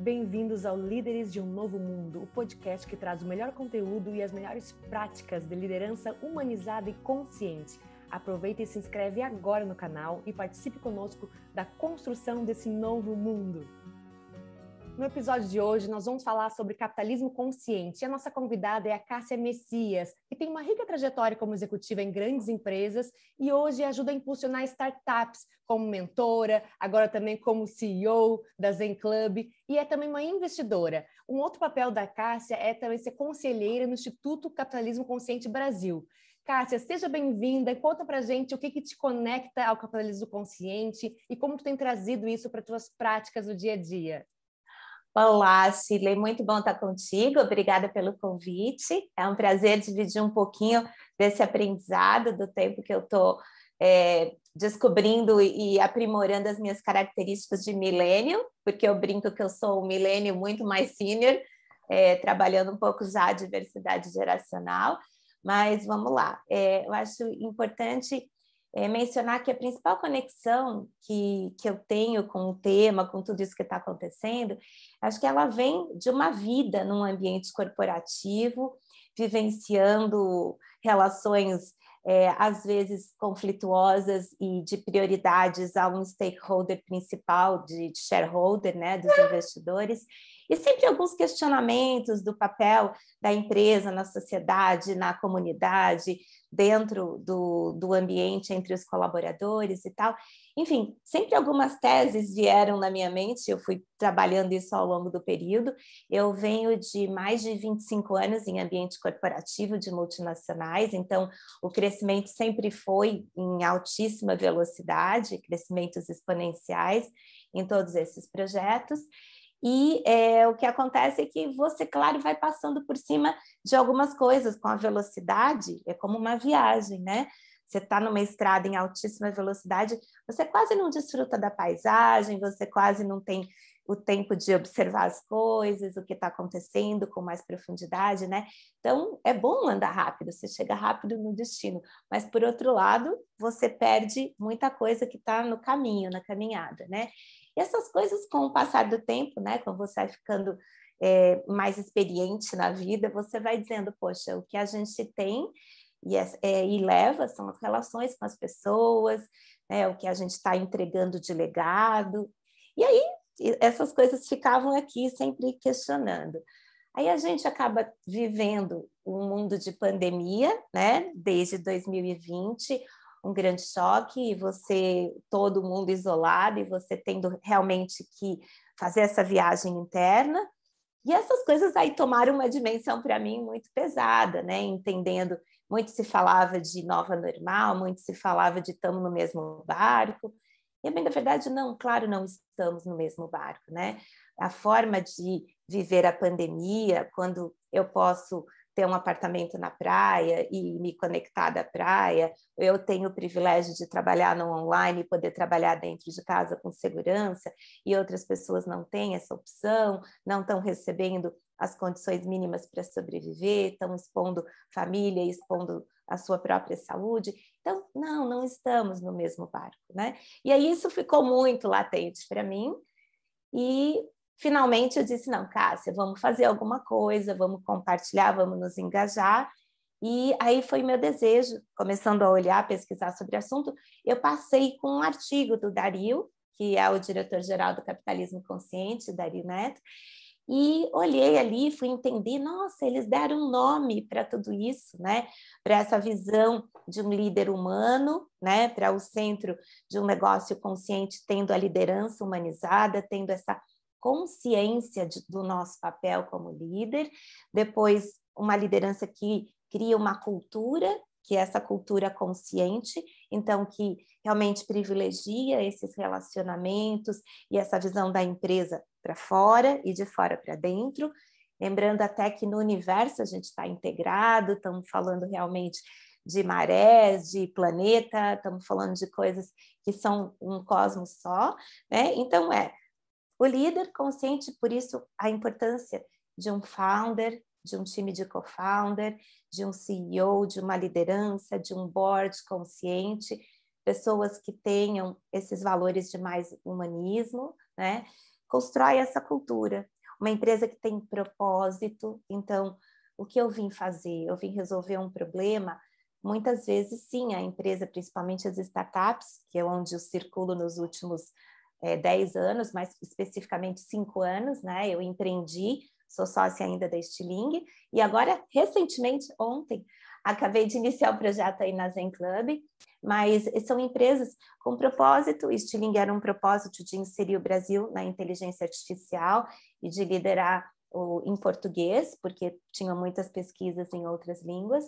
Bem-vindos ao Líderes de um Novo Mundo, o podcast que traz o melhor conteúdo e as melhores práticas de liderança humanizada e consciente. Aproveita e se inscreve agora no canal e participe conosco da construção desse novo mundo. No episódio de hoje, nós vamos falar sobre capitalismo consciente. E a nossa convidada é a Cássia Messias, que tem uma rica trajetória como executiva em grandes empresas e hoje ajuda a impulsionar startups como mentora, agora também como CEO da Zen Club e é também uma investidora. Um outro papel da Cássia é também ser conselheira no Instituto Capitalismo Consciente Brasil. Cássia, seja bem-vinda. Conta pra gente o que, que te conecta ao capitalismo consciente e como tu tem trazido isso para tuas práticas do dia a dia. Olá, Chile, muito bom estar contigo. Obrigada pelo convite. É um prazer dividir um pouquinho desse aprendizado do tempo que eu estou é, descobrindo e aprimorando as minhas características de milênio, porque eu brinco que eu sou um milênio muito mais senior, é, trabalhando um pouco já a diversidade geracional. Mas vamos lá, é, eu acho importante é, mencionar que a principal conexão que, que eu tenho com o tema, com tudo isso que está acontecendo, acho que ela vem de uma vida num ambiente corporativo, vivenciando relações é, às vezes conflituosas e de prioridades a um stakeholder principal, de, de shareholder, né, dos investidores, e sempre alguns questionamentos do papel da empresa na sociedade, na comunidade, dentro do, do ambiente entre os colaboradores e tal. Enfim, sempre algumas teses vieram na minha mente, eu fui trabalhando isso ao longo do período. Eu venho de mais de 25 anos em ambiente corporativo de multinacionais, então o crescimento sempre foi em altíssima velocidade, crescimentos exponenciais em todos esses projetos. E é, o que acontece é que você, claro, vai passando por cima de algumas coisas com a velocidade, é como uma viagem, né? Você está numa estrada em altíssima velocidade, você quase não desfruta da paisagem, você quase não tem o tempo de observar as coisas, o que está acontecendo com mais profundidade, né? Então, é bom andar rápido, você chega rápido no destino, mas por outro lado, você perde muita coisa que está no caminho, na caminhada, né? E essas coisas, com o passar do tempo, né, quando você vai ficando é, mais experiente na vida, você vai dizendo, poxa, o que a gente tem e, é, e leva são as relações com as pessoas, né, o que a gente está entregando de legado. E aí, essas coisas ficavam aqui sempre questionando. Aí a gente acaba vivendo um mundo de pandemia, né, desde 2020, um grande choque e você todo mundo isolado e você tendo realmente que fazer essa viagem interna e essas coisas aí tomaram uma dimensão para mim muito pesada, né? Entendendo, muito se falava de nova normal, muito se falava de estamos no mesmo barco. E bem da verdade, não, claro, não estamos no mesmo barco, né? A forma de viver a pandemia, quando eu posso ter um apartamento na praia e me conectar da praia, eu tenho o privilégio de trabalhar no online e poder trabalhar dentro de casa com segurança, e outras pessoas não têm essa opção, não estão recebendo as condições mínimas para sobreviver, estão expondo família, expondo a sua própria saúde. Então, não, não estamos no mesmo barco, né? E aí isso ficou muito latente para mim, e finalmente eu disse: não, Cássia, vamos fazer alguma coisa, vamos compartilhar, vamos nos engajar. E aí foi meu desejo, começando a olhar, pesquisar sobre o assunto, eu passei com um artigo do Dario, que é o diretor-geral do Capitalismo Consciente, Dario Neto, e olhei ali, fui entender, nossa, eles deram um nome para tudo isso, né? Para essa visão de um líder humano, né? Para o centro de um negócio consciente tendo a liderança humanizada, tendo essa consciência de, do nosso papel como líder, depois uma liderança que cria uma cultura, que é essa cultura consciente, então que realmente privilegia esses relacionamentos e essa visão da empresa para fora e de fora para dentro. Lembrando até que no universo a gente está integrado, estamos falando realmente de marés, de planeta, estamos falando de coisas que são um cosmos só, né? Então é o líder consciente, por isso, a importância de um founder, de um time de co-founder, de um CEO, de uma liderança, de um board consciente, pessoas que tenham esses valores de mais humanismo, né? constrói essa cultura. Uma empresa que tem propósito, então, o que eu vim fazer? Eu vim resolver um problema. Muitas vezes, sim, a empresa, principalmente as startups, que é onde eu circulo nos últimos é, 10 anos, mais especificamente 5 anos, né? Eu empreendi, sou sócia ainda da Stiling, e agora, recentemente, ontem, acabei de iniciar o projeto aí na Zen Club, mas são empresas com propósito, Stiling era um propósito de inserir o Brasil na inteligência artificial e de liderar o, em português, porque tinham muitas pesquisas em outras línguas.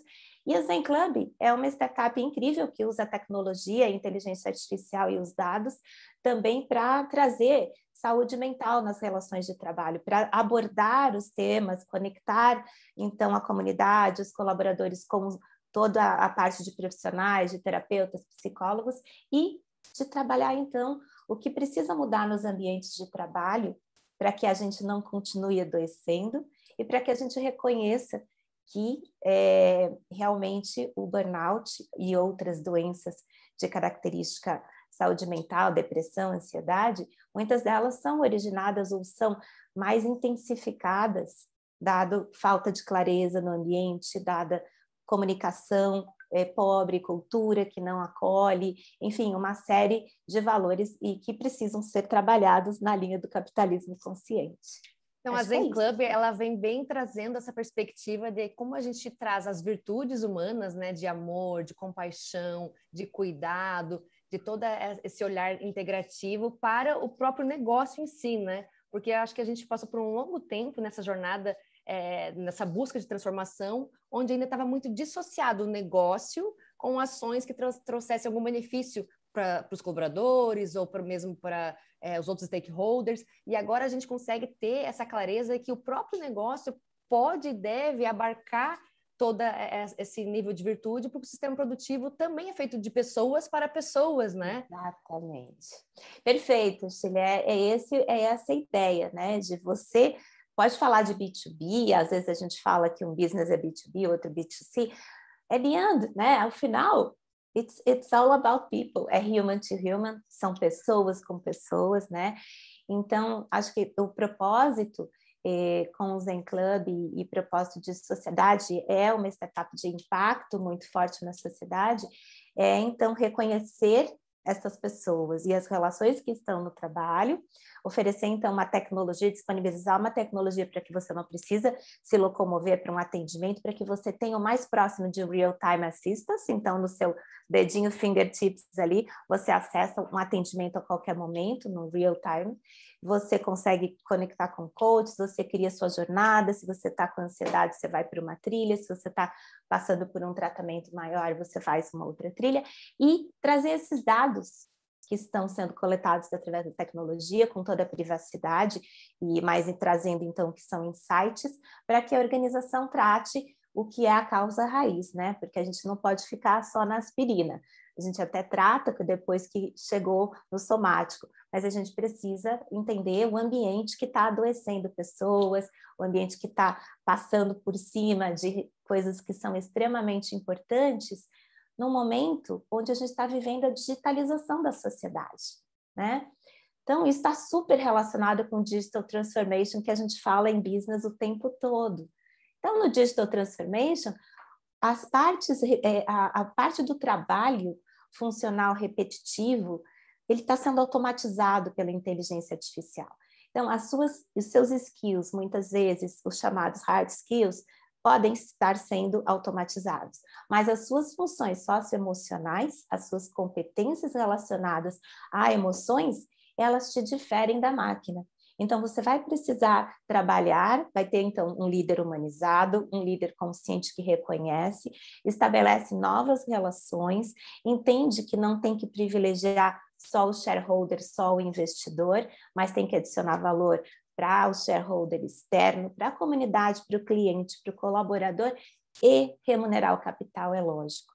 E a Zen Club é uma startup incrível que usa a tecnologia, a inteligência artificial e os dados também para trazer saúde mental nas relações de trabalho, para abordar os temas, conectar então a comunidade, os colaboradores com toda a parte de profissionais, de terapeutas, psicólogos e de trabalhar então o que precisa mudar nos ambientes de trabalho para que a gente não continue adoecendo e para que a gente reconheça que é, realmente o burnout e outras doenças de característica saúde mental, depressão, ansiedade, muitas delas são originadas ou são mais intensificadas, dado falta de clareza no ambiente, dada comunicação é, pobre, cultura que não acolhe, enfim, uma série de valores e que precisam ser trabalhados na linha do capitalismo consciente. Então, Acho a Zen é Club, ela vem bem trazendo essa perspectiva de como a gente traz as virtudes humanas, né, de amor, de compaixão, de cuidado, de todo esse olhar integrativo para o próprio negócio em si, né? Porque acho que a gente passa por um longo tempo nessa jornada, é, nessa busca de transformação, onde ainda estava muito dissociado o negócio com ações que trouxessem algum benefício para os colaboradores ou mesmo para é, os outros stakeholders. E agora a gente consegue ter essa clareza que o próprio negócio pode e deve abarcar todo esse nível de virtude, porque o sistema produtivo também é feito de pessoas para pessoas, né? Exatamente. Perfeito, Chile. É, esse, é essa ideia, né? De você pode falar de B2B, às vezes a gente fala que um business é B2B, outro B2C. At the end, né? Ao final, it's, it's all about people. É human to human, são pessoas com pessoas, né? Então, acho que o propósito eh, com o Zen Club e, e propósito de sociedade é uma startup de impacto muito forte na sociedade, é então reconhecer essas pessoas e as relações que estão no trabalho, oferecer então uma tecnologia, disponibilizar uma tecnologia para que você não precisa se locomover para um atendimento, para que você tenha o mais próximo de real-time assistance, então no seu dedinho fingertips ali, você acessa um atendimento a qualquer momento no real time, você consegue conectar com coaches, você cria sua jornada, se você está com ansiedade, você vai para uma trilha, se você está passando por um tratamento maior, você faz uma outra trilha, e trazer esses dados que estão sendo coletados através da tecnologia, com toda a privacidade, e mais trazendo então que são insights, para que a organização trate o que é a causa raiz, né? Porque a gente não pode ficar só na aspirina. A gente até trata depois que chegou no somático, mas a gente precisa entender o ambiente que está adoecendo pessoas, o ambiente que está passando por cima de coisas que são extremamente importantes, num momento onde a gente está vivendo a digitalização da sociedade, né? Então, isso está super relacionado com digital transformation que a gente fala em business o tempo todo. Então, no Digital Transformation, as partes, é, a, a parte do trabalho funcional repetitivo, ele está sendo automatizado pela inteligência artificial. Então, as suas, os seus skills, muitas vezes, os chamados hard skills, podem estar sendo automatizados, mas as suas funções socioemocionais, as suas competências relacionadas a emoções, elas te diferem da máquina. Então, você vai precisar trabalhar, vai ter então um líder humanizado, um líder consciente que reconhece, estabelece novas relações, entende que não tem que privilegiar só o shareholder, só o investidor, mas tem que adicionar valor para o shareholder externo, para a comunidade, para o cliente, para o colaborador e remunerar o capital, é lógico.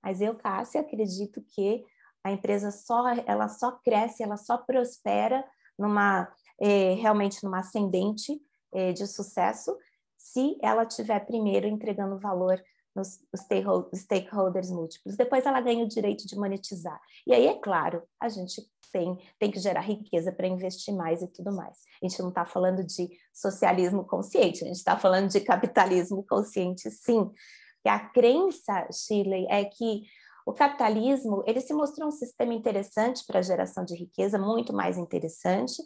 Mas eu, Cássia, acredito que a empresa só ela só cresce, ela só prospera numa é, realmente numa ascendente é, de sucesso, se ela tiver primeiro entregando valor nos stakeholders múltiplos. Depois ela ganha o direito de monetizar. E aí, é claro, a gente tem, tem que gerar riqueza para investir mais e tudo mais. A gente não está falando de socialismo consciente, a gente está falando de capitalismo consciente, sim. E a crença, Shirley, é que o capitalismo ele se mostrou um sistema interessante para a geração de riqueza, muito mais interessante,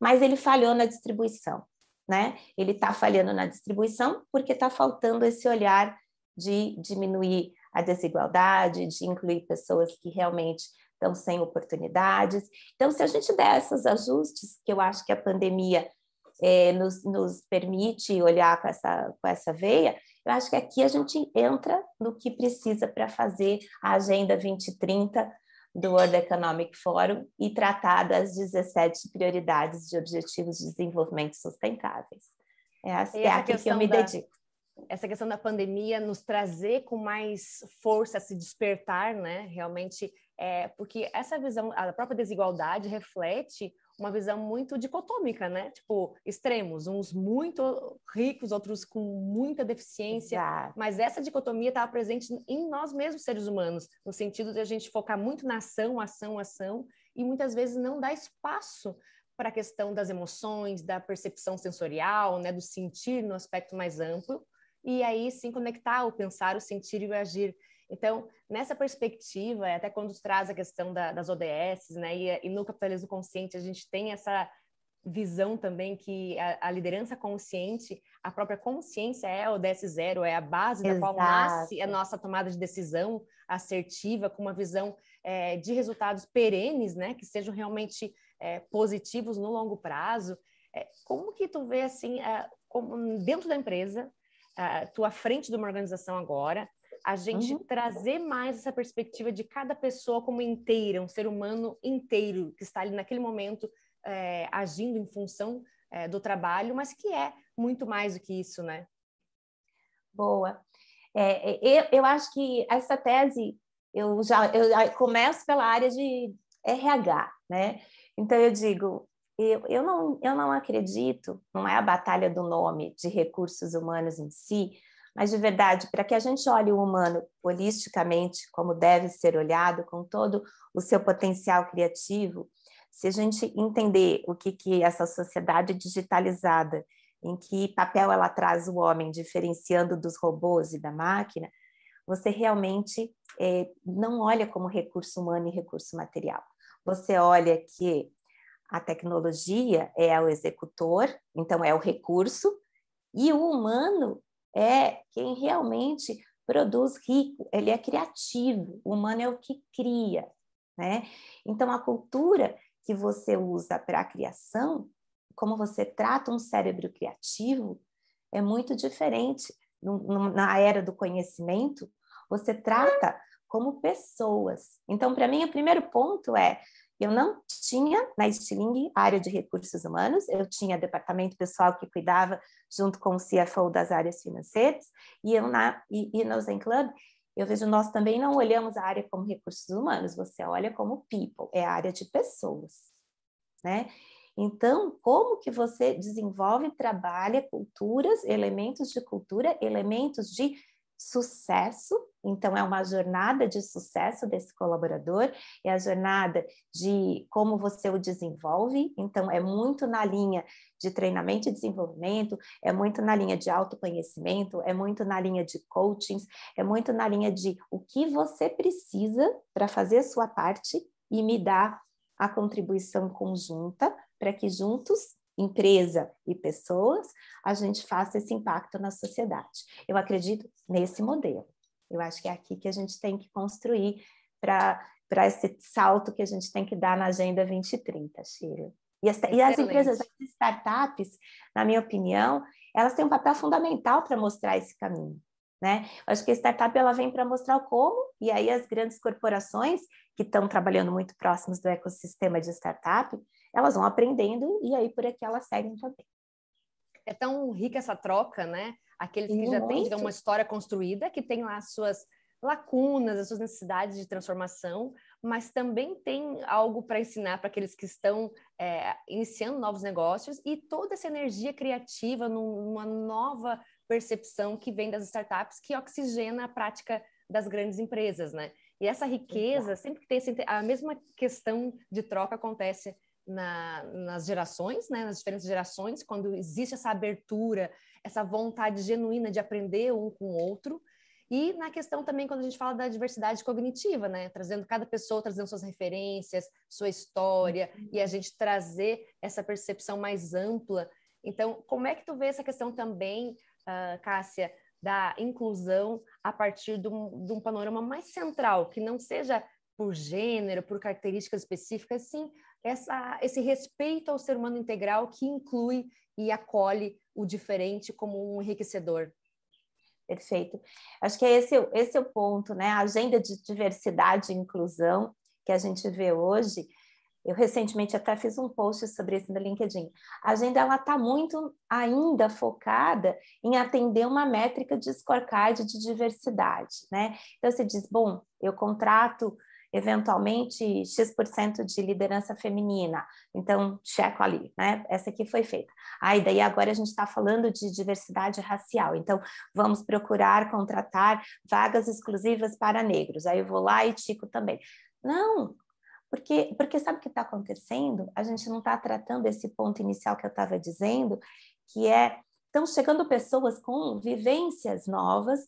mas ele falhou na distribuição, né? Ele está falhando na distribuição porque está faltando esse olhar de diminuir a desigualdade, de incluir pessoas que realmente estão sem oportunidades. Então, se a gente der esses ajustes, que eu acho que a pandemia é, nos, nos, permite olhar com essa, com essa veia, eu acho que aqui a gente entra no que precisa para fazer a Agenda 2030 do World Economic Forum e tratar das 17 prioridades de Objetivos de Desenvolvimento Sustentáveis. É, assim, é que eu me da... dedico essa questão da pandemia nos trazer com mais força, se despertar, né? Realmente, é, porque essa visão, a própria desigualdade reflete uma visão muito dicotômica, né? Tipo, extremos, uns muito ricos, outros com muita deficiência. Exato. Mas essa dicotomia estava presente em nós mesmos, seres humanos, no sentido de a gente focar muito na ação, ação, ação, e muitas vezes não dá espaço para a questão das emoções, da percepção sensorial, né, do sentir no aspecto mais amplo, e aí sim conectar o pensar, o sentir e o agir. Então, nessa perspectiva, até quando traz a questão da, das ODS, né, e, e, no capitalismo consciente a gente tem essa visão também que a, a, liderança consciente, a própria consciência é o ODS zero, é a base Exato. da qual nasce a nossa tomada de decisão assertiva, com uma visão é, de resultados perenes, né, que sejam realmente é, positivos no longo prazo. É, como que tu vê assim, é, como, dentro da empresa, uh, tu à frente de uma organização agora, a gente uhum. trazer mais essa perspectiva de cada pessoa como inteira, um ser humano inteiro que está ali naquele momento é, agindo em função é, do trabalho, mas que é muito mais do que isso, né? Boa. É, eu, eu acho que essa tese eu já eu começo pela área de RH, né? Então eu digo eu, eu, não, eu não acredito, não é a batalha do nome de recursos humanos em si, mas de verdade, para que a gente olhe o humano holisticamente, como deve ser olhado, com todo o seu potencial criativo, se a gente entender o que, que essa sociedade digitalizada, em que papel ela traz o homem, diferenciando dos robôs e da máquina, você realmente é, não olha como recurso humano e recurso material. Você olha que a tecnologia é o executor, então é o recurso, e o humano é quem realmente produz rico, ele é criativo, o humano é o que cria, né? Então a cultura que você usa para a criação, como você trata um cérebro criativo, é muito diferente. Na era do conhecimento, você trata como pessoas. Então, para mim, o primeiro ponto é eu não tinha na Stiling área de recursos humanos, eu tinha departamento pessoal que cuidava junto com o CFO das áreas financeiras, e eu na e, e no Zen Club, eu vejo nós também não olhamos a área como recursos humanos, você olha como people, é a área de pessoas, né? Então, como que você desenvolve, trabalha culturas, elementos de cultura, elementos de sucesso, então é uma jornada de sucesso desse colaborador, é a jornada de como você o desenvolve, então é muito na linha de treinamento e desenvolvimento, é muito na linha de autoconhecimento, é muito na linha de coachings, é muito na linha de o que você precisa para fazer a sua parte e me dar a contribuição conjunta para que juntos empresa e pessoas, a gente faça esse impacto na sociedade. Eu acredito nesse modelo. Eu acho que é aqui que a gente tem que construir para esse salto que a gente tem que dar na Agenda 2030, Sheila. E as, e as empresas, as startups, na minha opinião, elas têm um papel fundamental para mostrar esse caminho. Né? Eu acho que a startup ela vem para mostrar o como, e aí as grandes corporações que estão trabalhando muito próximos do ecossistema de startup, elas vão aprendendo e aí por aqui elas seguem também. É tão rica essa troca, né? Aqueles que já têm digamos, uma história construída, que tem lá as suas lacunas, as suas necessidades de transformação, mas também tem algo para ensinar para aqueles que estão é, iniciando novos negócios e toda essa energia criativa numa nova percepção que vem das startups que oxigena a prática das grandes empresas, né? E essa riqueza, sempre que tem a mesma questão de troca acontece na, nas gerações, né, nas diferentes gerações, quando existe essa abertura, essa vontade genuína de aprender um com o outro, e na questão também, quando a gente fala da diversidade cognitiva, né? Trazendo cada pessoa, trazendo suas referências, sua história, uhum. e a gente trazer essa percepção mais ampla. Então, como é que tu vê essa questão também, uh, Cássia, da inclusão a partir de um, de um panorama mais central, que não seja por gênero, por características específicas, sim essa, esse respeito ao ser humano integral que inclui e acolhe o diferente como um enriquecedor. Perfeito. Acho que é esse, esse é o ponto, né? A agenda de diversidade e inclusão que a gente vê hoje. Eu recentemente até fiz um post sobre isso no LinkedIn. A agenda ela está muito ainda focada em atender uma métrica de scorecard de diversidade, né? Então você diz, bom, eu contrato eventualmente X% de liderança feminina. Então, checo ali, né? Essa aqui foi feita. Ah, e daí agora a gente está falando de diversidade racial. Então, vamos procurar contratar vagas exclusivas para negros. Aí eu vou lá e tico também. Não, porque, porque sabe o que está acontecendo? A gente não está tratando esse ponto inicial que eu estava dizendo, que é estão chegando pessoas com vivências novas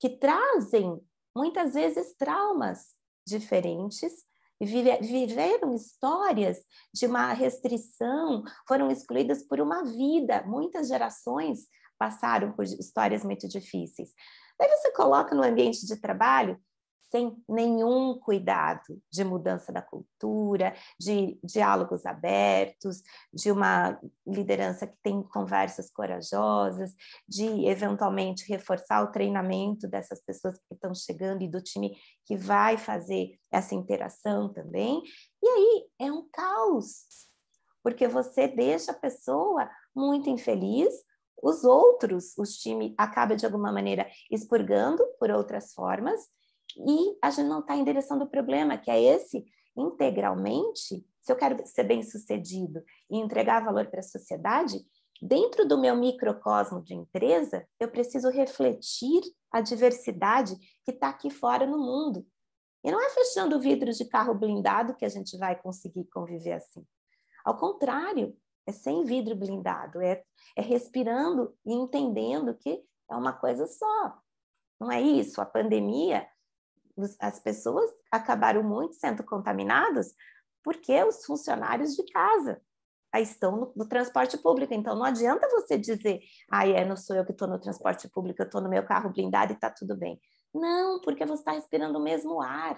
que trazem muitas vezes traumas diferentes viveram histórias de uma restrição, foram excluídas por uma vida. Muitas gerações passaram por histórias muito difíceis. Daí você coloca no ambiente de trabalho sem nenhum cuidado de mudança da cultura, de diálogos abertos, de uma liderança que tem conversas corajosas, de eventualmente reforçar o treinamento dessas pessoas que estão chegando e do time que vai fazer essa interação também. E aí é um caos, porque você deixa a pessoa muito infeliz, os outros, os times acaba de alguma maneira expurgando por outras formas, e a gente não está em direção do problema, que é esse integralmente. Se eu quero ser bem sucedido e entregar valor para a sociedade, dentro do meu microcosmo de empresa, eu preciso refletir a diversidade que está aqui fora no mundo. E não é fechando vidros de carro blindado que a gente vai conseguir conviver assim. Ao contrário, é sem vidro blindado, é, é respirando e entendendo que é uma coisa só. Não é isso? A pandemia as pessoas acabaram muito sendo contaminadas porque os funcionários de casa estão no, no, transporte público. Então, não adianta você dizer, ah, é, não sou eu que estou no transporte público, eu estou no meu carro blindado e está tudo bem. Não, porque você está respirando o mesmo ar.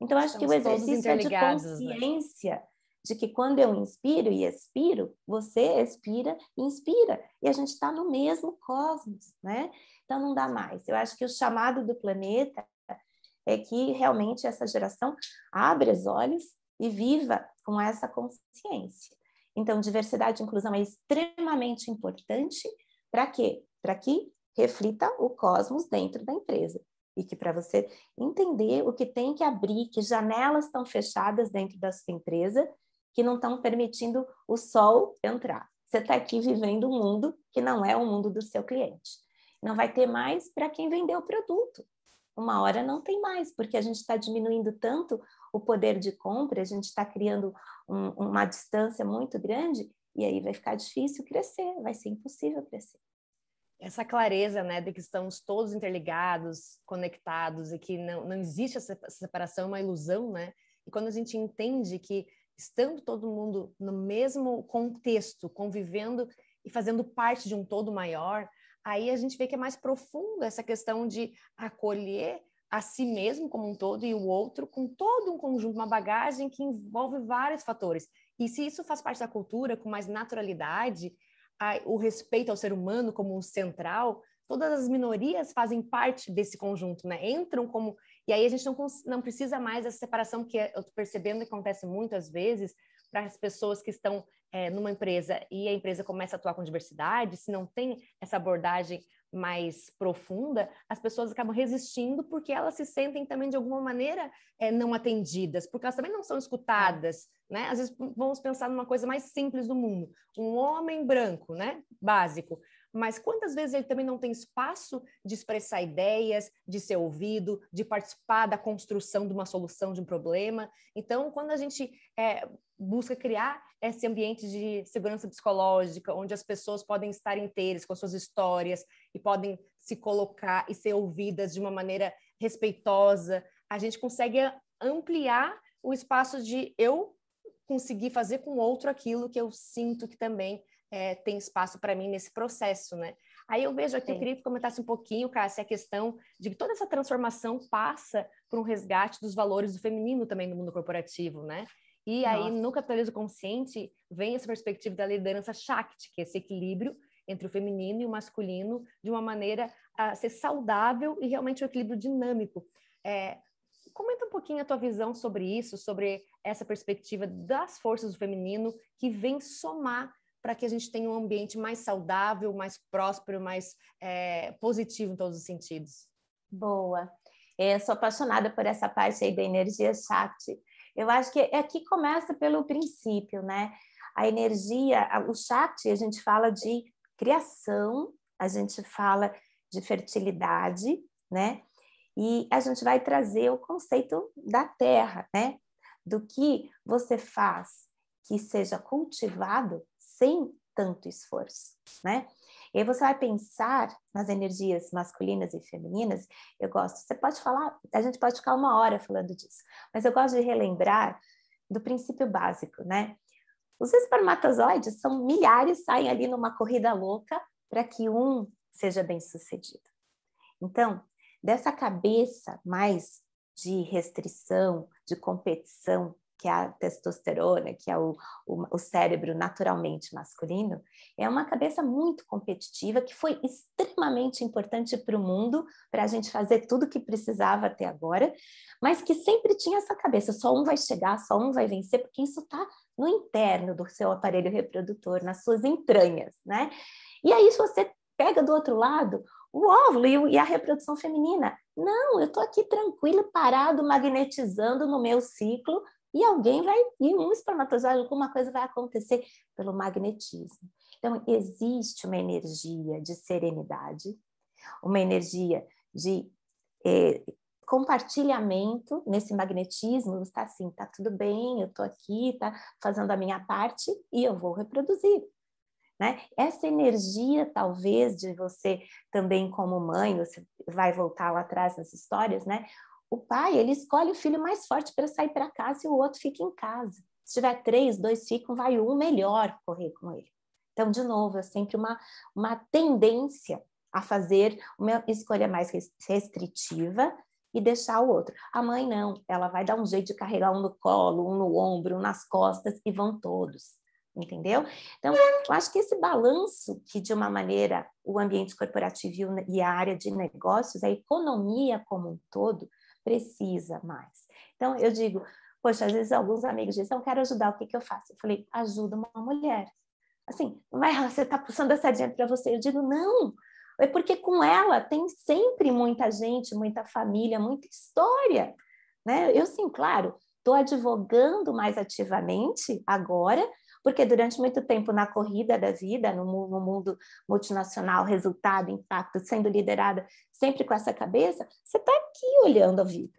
Então, acho Estamos que o exercício é de né? consciência né? de que quando eu inspiro e expiro, você expira e inspira. E a gente está no mesmo cosmos, né? Então, não dá mais. Eu acho que o chamado do planeta é que realmente essa geração abre os olhos e viva com essa consciência. Então, diversidade e inclusão é extremamente importante para quê? Para que reflita o cosmos dentro da empresa. E que para você entender o que tem que abrir, que janelas estão fechadas dentro da sua empresa, que não estão permitindo o sol entrar. Você está aqui vivendo um mundo que não é o mundo do seu cliente. Não vai ter mais para quem vendeu o produto uma hora não tem mais, porque a gente está diminuindo tanto o poder de compra, a gente está criando um, uma distância muito grande, e aí vai ficar difícil crescer, vai ser impossível crescer. Essa clareza, né, de que estamos todos interligados, conectados, e que não, não existe essa separação, é uma ilusão, né? E quando a gente entende que estando todo mundo no mesmo contexto, convivendo e fazendo parte de um todo maior, aí a gente vê que é mais profundo essa questão de acolher a si mesmo como um todo e o outro com todo um conjunto, uma bagagem que envolve vários fatores. E se isso faz parte da cultura com mais naturalidade, a, o respeito ao ser humano como um central, todas as minorias fazem parte desse conjunto, né? Entram como e aí a gente não, não precisa mais dessa separação que eu estou percebendo que acontece muitas vezes para as pessoas que estão é, numa empresa e a empresa começa a atuar com diversidade, se não tem essa abordagem mais profunda, as pessoas acabam resistindo porque elas se sentem também de alguma maneira é, não atendidas, porque elas também não são escutadas, né? Às vezes vamos pensar numa coisa mais simples do mundo, um homem branco, né? Básico. Mas quantas vezes ele também não tem espaço de expressar ideias, de ser ouvido, de participar da construção de uma solução de um problema? Então, quando a gente é, busca criar esse ambiente de segurança psicológica, onde as pessoas podem estar inteiras com suas histórias e podem se colocar e ser ouvidas de uma maneira respeitosa, a gente consegue ampliar o espaço de eu conseguir fazer com o outro aquilo que eu sinto que também é, tem espaço para mim nesse processo, né? Aí eu vejo aqui, Sim. eu queria que comentasse um pouquinho, Cássia, a questão de que toda essa transformação passa por um resgate dos valores do feminino também no mundo corporativo, né? E Nossa. aí, no capitalismo consciente, vem essa perspectiva da liderança Shakti, que é esse equilíbrio entre o feminino e o masculino de uma maneira a ser saudável e realmente um equilíbrio dinâmico. É, comenta um pouquinho a tua visão sobre isso, sobre essa perspectiva das forças do feminino que vem somar para que a gente tenha um ambiente mais saudável, mais próspero, mais é, positivo em todos os sentidos. Boa. Eu sou apaixonada por essa parte aí da energia Shakti. Eu acho que aqui começa pelo princípio, né? A energia, o Shakti, a gente fala de criação, a gente fala de fertilidade, né? E a gente vai trazer o conceito da terra, né? Do que você faz que seja cultivado sem tanto esforço, né? E aí você vai pensar nas energias masculinas e femininas. Eu gosto, você pode falar, a gente pode ficar uma hora falando disso, mas eu gosto de relembrar do princípio básico, né? Os espermatozoides são milhares, saem ali numa corrida louca para que um seja bem sucedido. Então, dessa cabeça mais de restrição, de competição, que é a testosterona, que é o, o, o, cérebro naturalmente masculino, é uma cabeça muito competitiva que foi extremamente importante para o mundo, para a gente fazer tudo o que precisava até agora, mas que sempre tinha essa cabeça: só um vai chegar, só um vai vencer, porque isso está no interno do seu aparelho reprodutor, nas suas entranhas, né? E aí, se você pega do outro lado, o óvulo e a reprodução feminina. Não, eu estou aqui tranquilo, parado, magnetizando no meu ciclo, e alguém vai, e um espermatozoide, alguma coisa vai acontecer pelo magnetismo. Então, existe uma energia de serenidade, uma energia de eh, compartilhamento nesse magnetismo, está assim, tá tudo bem, eu estou aqui, tá fazendo a minha parte e eu vou reproduzir. Né? Essa energia, talvez, de você também como mãe, você vai voltar lá atrás nas histórias, né? O pai, ele escolhe o filho mais forte para sair para casa e o outro fica em casa. Se tiver três, dois ficam, vai um melhor correr com ele. Então, de novo, é sempre uma, uma tendência a fazer uma escolha mais restritiva e deixar o outro. A mãe não, ela vai dar um jeito de carregar um no colo, um no ombro, um nas costas e vão todos, entendeu? Então, eu acho que esse balanço que de uma maneira o ambiente corporativo e a área de negócios, a economia como um todo, precisa mais. Então, eu digo, poxa, às vezes alguns amigos dizem, eu quero ajudar, o que, que eu faço? Eu falei, ajuda uma mulher. Assim, mas você está puxando essa sardinha para você. Eu digo, não, é porque com ela tem sempre muita gente, muita família, muita história. Né? Eu, sim, claro, estou advogando mais ativamente agora, porque durante muito tempo na corrida da vida, no, mundo multinacional, resultado, impacto, sendo liderada sempre com essa cabeça, você está aqui olhando a vida.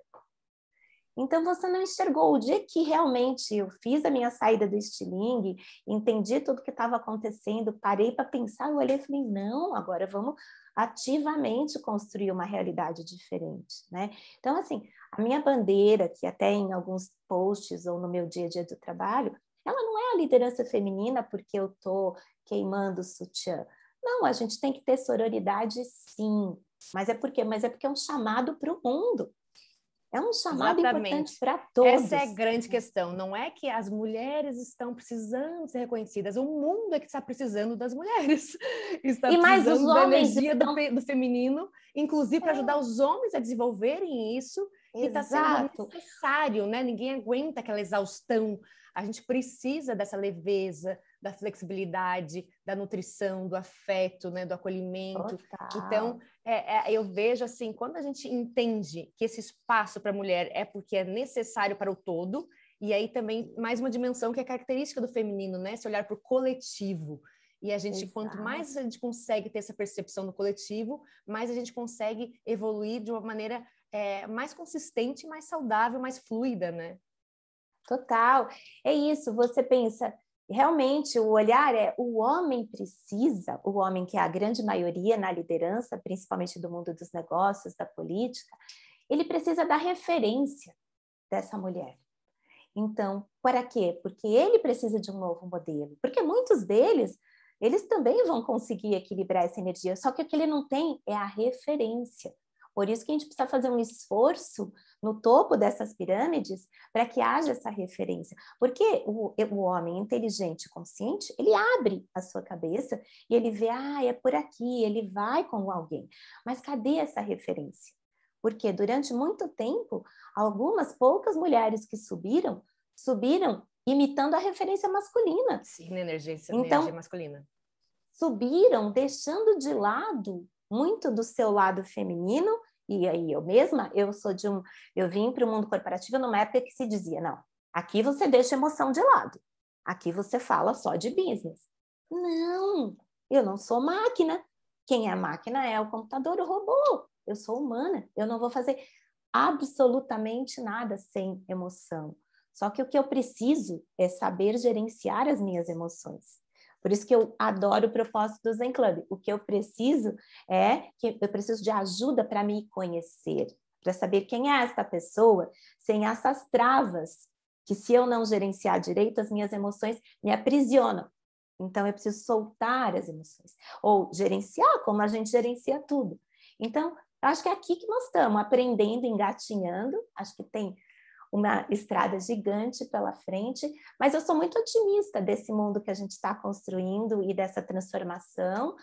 Então você não enxergou o dia que realmente eu fiz a minha saída do estilingue, entendi tudo que estava acontecendo, parei para pensar, eu olhei e falei, não, agora vamos ativamente construir uma realidade diferente, né? Então assim, a minha bandeira, que até em alguns posts ou no meu dia a dia do trabalho, ela não é a liderança feminina porque eu estou queimando o sutiã. Não, a gente tem que ter sororidade sim. Mas é porque, mas é porque é um chamado para o mundo. É um chamado Exatamente. importante para todos. Essa é a grande questão. Não é que as mulheres estão precisando ser reconhecidas, o mundo é que está precisando das mulheres. Está e mais os da homens energia estão... do, do, feminino, inclusive para é. ajudar os homens a desenvolverem isso. E está sendo necessário, né? Ninguém aguenta aquela exaustão a gente precisa dessa leveza, da flexibilidade, da nutrição, do afeto, né, do acolhimento. Total. Então, é, é, eu vejo assim, quando a gente entende que esse espaço para a mulher é porque é necessário para o todo, e aí também mais uma dimensão que é característica do feminino, né? Esse olhar para o coletivo. E a gente, Exato. quanto mais a gente consegue ter essa percepção do coletivo, mais a gente consegue evoluir de uma maneira é, mais consistente, mais saudável, mais fluida, né? Total. É isso. Você pensa, realmente o olhar é o homem precisa, o homem que é a grande maioria na liderança, principalmente do mundo dos negócios, da política, ele precisa da referência dessa mulher. Então, para quê? Porque ele precisa de um novo modelo. Porque muitos deles, eles também vão conseguir equilibrar essa energia, só que o que ele não tem é a referência. Por isso que a gente precisa fazer um esforço no topo dessas pirâmides para que haja essa referência. Porque o, o homem inteligente, consciente, ele abre a sua cabeça e ele vê, ah, é por aqui, ele vai com alguém. Mas cadê essa referência? Porque durante muito tempo, algumas poucas mulheres que subiram, subiram imitando a referência masculina. Sim, na energia, então, energia masculina. Subiram deixando de lado muito do seu lado feminino, e aí eu mesma, eu sou de um, eu vim para o mundo corporativo numa época que se dizia, não, aqui você deixa emoção de lado, aqui você fala só de business. Não, eu não sou máquina. Quem é máquina é o computador, o robô eu sou humana, eu não vou fazer absolutamente nada sem emoção. Só que o que eu preciso é saber gerenciar as minhas emoções. Por isso que eu adoro o propósito do Zen Club. O que eu preciso é que eu preciso de ajuda para me conhecer, para saber quem é essa pessoa, sem essas travas que se eu não gerenciar direito as minhas emoções me aprisionam. Então eu preciso soltar as emoções ou gerenciar como a gente gerencia tudo. Então, acho que é aqui que nós estamos aprendendo, engatinhando. Acho que tem uma estrada gigante pela frente, mas eu sou muito otimista desse mundo que a gente está construindo e dessa transformação.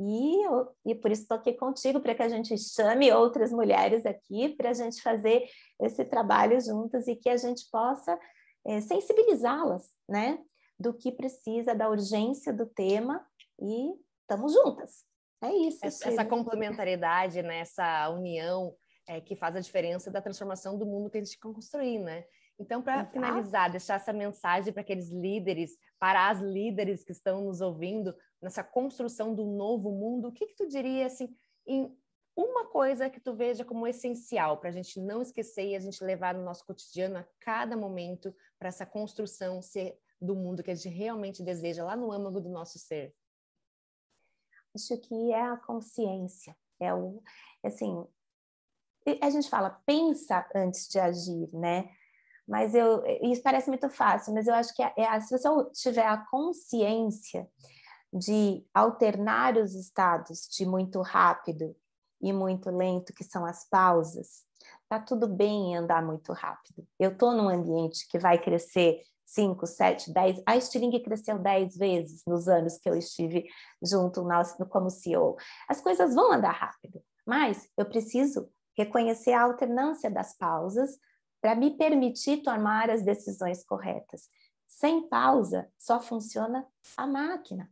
E, eu, e por isso estou aqui contigo, para que a gente chame outras mulheres aqui, para a gente fazer esse trabalho juntas e que a gente possa é, sensibilizá-las, né? Do que precisa, da urgência do tema, e estamos juntas. É isso. Essa, essa complementariedade, né? essa união é, que faz a diferença da transformação do mundo que a gente quer construir, né? Então, para finalizar, deixar essa mensagem para aqueles líderes, para as líderes que estão nos ouvindo nessa construção do novo mundo, o que, que tu diria assim, em uma coisa que tu veja como essencial para a gente não esquecer e a gente levar no nosso cotidiano a cada momento para essa construção ser do mundo que a gente realmente deseja lá no âmago do nosso ser? acho que é a consciência, é o, assim, a gente fala, pensa antes de agir, né? Mas eu, isso parece muito fácil, mas eu acho que é, é se você tiver a consciência de alternar os estados de muito rápido e muito lento, que são as pausas, tá tudo bem em andar muito rápido. Eu tô num ambiente que vai crescer 5, 7, 10. A Stiling cresceu 10 vezes nos anos que eu estive junto no, como CEO. As coisas vão andar rápido, mas eu preciso reconhecer a alternância das pausas para me permitir tomar as decisões corretas. Sem pausa, só funciona a máquina.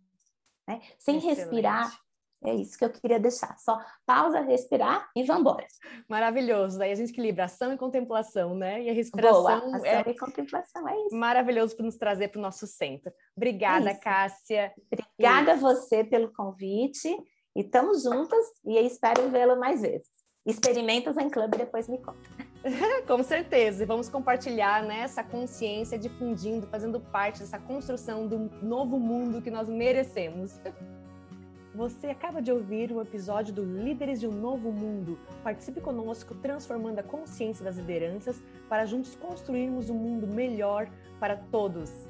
Né? Sem Excelente. respirar, é isso que eu queria deixar. Só pausa, respirar e vamos embora. Maravilhoso. Daí a gente equilibra ação e contemplação, né? E a respiração Boa, ação é e contemplação, é isso. Maravilhoso para nos trazer para o nosso centro. Obrigada, é Cássia. Obrigada a você pelo convite. E estamos juntas e espero vê-lo mais vezes. Experimenta em clube e depois me conta. Com certeza, e vamos compartilhar né, essa consciência, difundindo, fazendo parte dessa construção do novo mundo que nós merecemos. Você acaba de ouvir um episódio do Líderes de um Novo Mundo. Participe conosco transformando a consciência das lideranças para juntos construirmos um mundo melhor para todos.